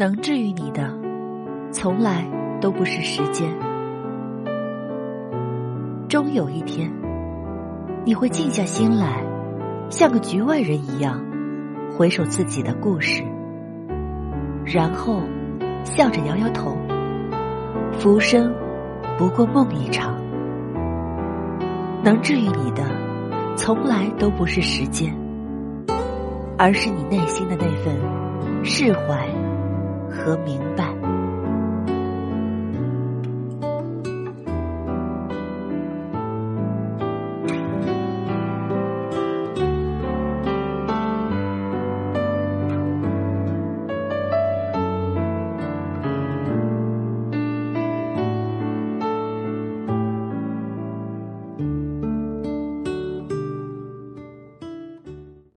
能治愈你的，从来都不是时间。终有一天，你会静下心来，像个局外人一样，回首自己的故事，然后笑着摇摇头。浮生不过梦一场，能治愈你的，从来都不是时间，而是你内心的那份释怀。和明白。